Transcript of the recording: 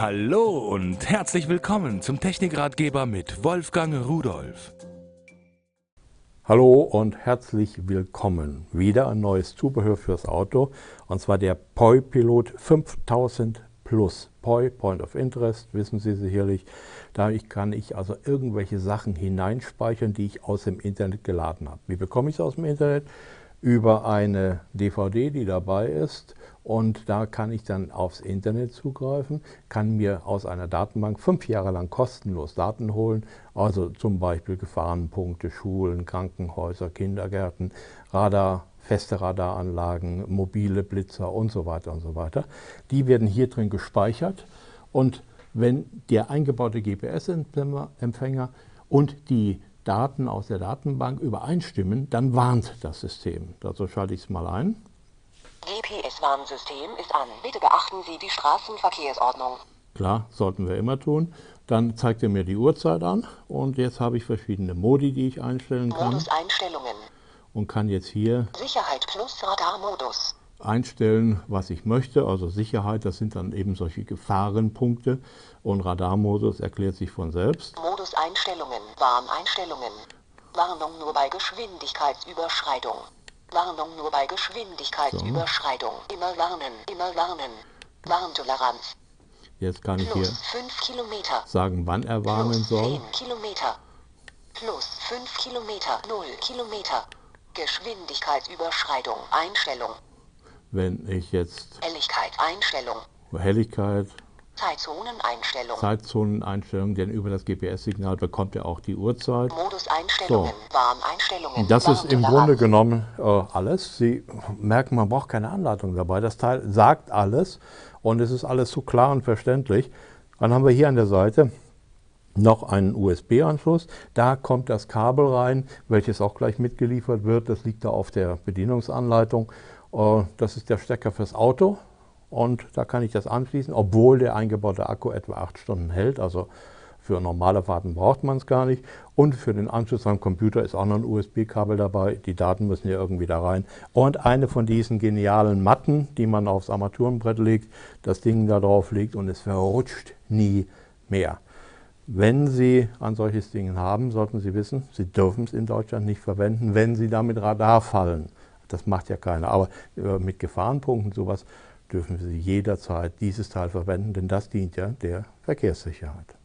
Hallo und herzlich willkommen zum Technikratgeber mit Wolfgang Rudolf. Hallo und herzlich willkommen. Wieder ein neues Zubehör fürs Auto und zwar der POI Pilot 5000 Plus. POI, Point of Interest, wissen Sie sicherlich. Da kann ich also irgendwelche Sachen hineinspeichern, die ich aus dem Internet geladen habe. Wie bekomme ich es aus dem Internet? Über eine DVD, die dabei ist. Und da kann ich dann aufs Internet zugreifen, kann mir aus einer Datenbank fünf Jahre lang kostenlos Daten holen, also zum Beispiel Gefahrenpunkte, Schulen, Krankenhäuser, Kindergärten, Radar, feste Radaranlagen, mobile Blitzer und so weiter und so weiter. Die werden hier drin gespeichert. Und wenn der eingebaute GPS-Empfänger und die Daten aus der Datenbank übereinstimmen, dann warnt das System. Dazu schalte ich es mal ein. GPS-Warnsystem ist an. Bitte beachten Sie die Straßenverkehrsordnung. Klar, sollten wir immer tun. Dann zeigt er mir die Uhrzeit an und jetzt habe ich verschiedene Modi, die ich einstellen kann. Modus-Einstellungen. Und kann jetzt hier Sicherheit plus Radarmodus. Einstellen, was ich möchte. Also Sicherheit, das sind dann eben solche Gefahrenpunkte. Und Radarmodus erklärt sich von selbst. Modus-Einstellungen. Warneinstellungen. Warnung nur bei Geschwindigkeitsüberschreitung. Warnung nur bei Geschwindigkeitsüberschreitung. Immer warnen, immer warnen. Warntoleranz. Jetzt kann ich hier Plus 5 Kilometer. sagen, wann er warnen Plus soll. 10 Kilometer. Plus 5 Kilometer. 0 Kilometer. Geschwindigkeitsüberschreitung. Einstellung. Wenn ich jetzt Helligkeit. Einstellung. Helligkeit, Zeitzoneneinstellung. Zeitzoneneinstellung, denn über das GPS-Signal bekommt er auch die Uhrzeit. Modus-Einstellungen. Warneinstellungen. Und das ist im. Grunde genommen äh, alles. Sie merken, man braucht keine Anleitung dabei. Das Teil sagt alles und es ist alles so klar und verständlich. Dann haben wir hier an der Seite noch einen USB-Anschluss. Da kommt das Kabel rein, welches auch gleich mitgeliefert wird. Das liegt da auf der Bedienungsanleitung. Äh, Das ist der Stecker fürs Auto und da kann ich das anschließen, obwohl der eingebaute Akku etwa acht Stunden hält. Also für normale Fahrten braucht man es gar nicht. Und für den Anschluss am Computer ist auch noch ein USB-Kabel dabei. Die Daten müssen ja irgendwie da rein. Und eine von diesen genialen Matten, die man aufs Armaturenbrett legt, das Ding da drauf legt und es verrutscht nie mehr. Wenn Sie ein solches Ding haben, sollten Sie wissen, Sie dürfen es in Deutschland nicht verwenden, wenn Sie damit Radar fallen. Das macht ja keiner. Aber äh, mit Gefahrenpunkten sowas dürfen Sie jederzeit dieses Teil verwenden, denn das dient ja der Verkehrssicherheit.